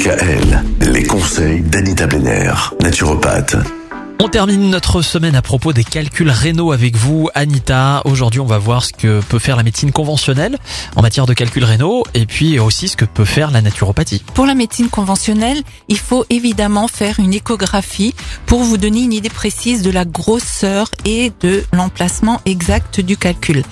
DKL, les conseils d'Anita Benner, naturopathe. On termine notre semaine à propos des calculs rénaux avec vous, Anita. Aujourd'hui, on va voir ce que peut faire la médecine conventionnelle en matière de calculs rénaux et puis aussi ce que peut faire la naturopathie. Pour la médecine conventionnelle, il faut évidemment faire une échographie pour vous donner une idée précise de la grosseur et de l'emplacement exact du calcul.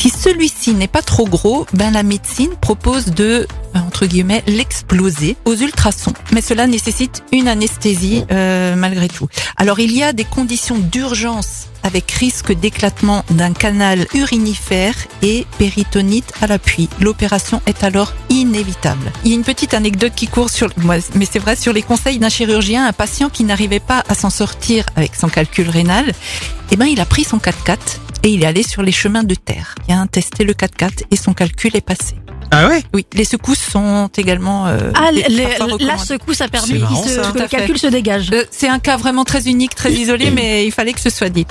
Si celui-ci n'est pas trop gros, ben la médecine propose de entre guillemets l'exploser aux ultrasons. Mais cela nécessite une anesthésie euh, malgré tout. Alors il y a des conditions d'urgence avec risque d'éclatement d'un canal urinifère et péritonite à l'appui. L'opération est alors inévitable. Il y a une petite anecdote qui court sur, mais c'est vrai, sur les conseils d'un chirurgien, un patient qui n'arrivait pas à s'en sortir avec son calcul rénal, eh ben, il a pris son 4x4 et il est allé sur les chemins de terre. Il a testé le 4x4 et son calcul est passé. Ah ouais? Oui, les secousses sont également. Euh, ah, la secousse a permis que le calcul se dégage. Euh, c'est un cas vraiment très unique, très isolé, mais il fallait que ce soit dit.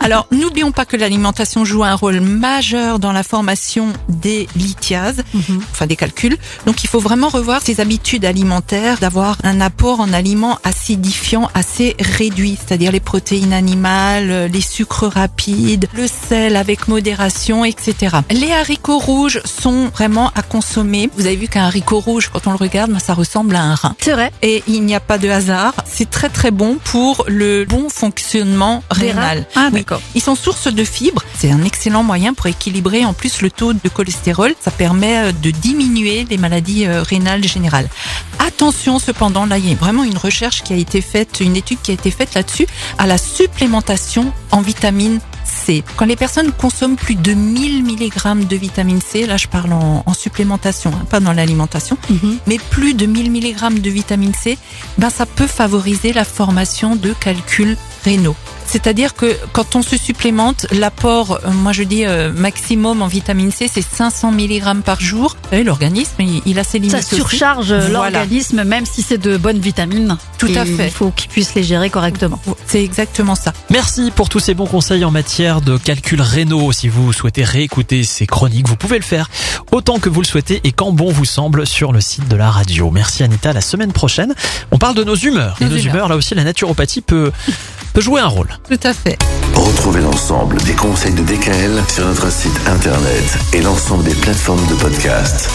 Alors, n'oublions pas que l'alimentation joue un rôle majeur dans la formation des lithiases, mhm. enfin des calculs. Donc, il faut vraiment revoir ses habitudes alimentaires, d'avoir un apport en aliments acidifiants assez réduit, c'est-à-dire les protéines animales, les sucres rapides, le sel avec modération, etc. Les haricots rouges sont vraiment à consommer. Vous avez vu qu'un haricot rouge, quand on le regarde, ça ressemble à un rein. C'est vrai. Et il n'y a pas de hasard. C'est très très bon pour le bon fonctionnement rénal. Ah, d'accord. Ils sont source de fibres. C'est un excellent moyen pour équilibrer en plus le taux de cholestérol. Ça permet euh, de diminuer les maladies euh, rénales générales. Attention cependant, là il y a vraiment une recherche qui a été faite, une étude qui a été faite là-dessus, à la supplémentation en vitamine C. Quand les personnes consomment plus de 1000 mg de vitamine C, là je parle en, supplémentation, hein, pas dans l'alimentation, mhm. mais plus de 1000 mg de vitamine C, ben ça peut favoriser la formation de calculs rénaux. C'est-à-dire que quand on se supplémente, l'apport, euh, moi je dis euh, maximum en vitamine C, c'est 500 mg par jour. L'organisme, il, a ses limites. Ça surcharge l'organisme, même si c'est de bonnes vitamines. Tout à fait. Il faut qu'il puisse les gérer correctement. C'est exactement ça. Merci pour tous ces bons conseils en matière de calcul rénaux. Si vous souhaitez réécouter ces chroniques, vous pouvez le faire autant que vous le souhaitez et quand bon vous semble sur le site de la radio. Merci Anita. La semaine prochaine, on parle de nos humeurs. et nos humeurs, là aussi, la naturopathie peut peut jouer un rôle. Tout à fait. Retrouvez l'ensemble des conseils de DKL sur notre site internet et l'ensemble des plateformes de podcast.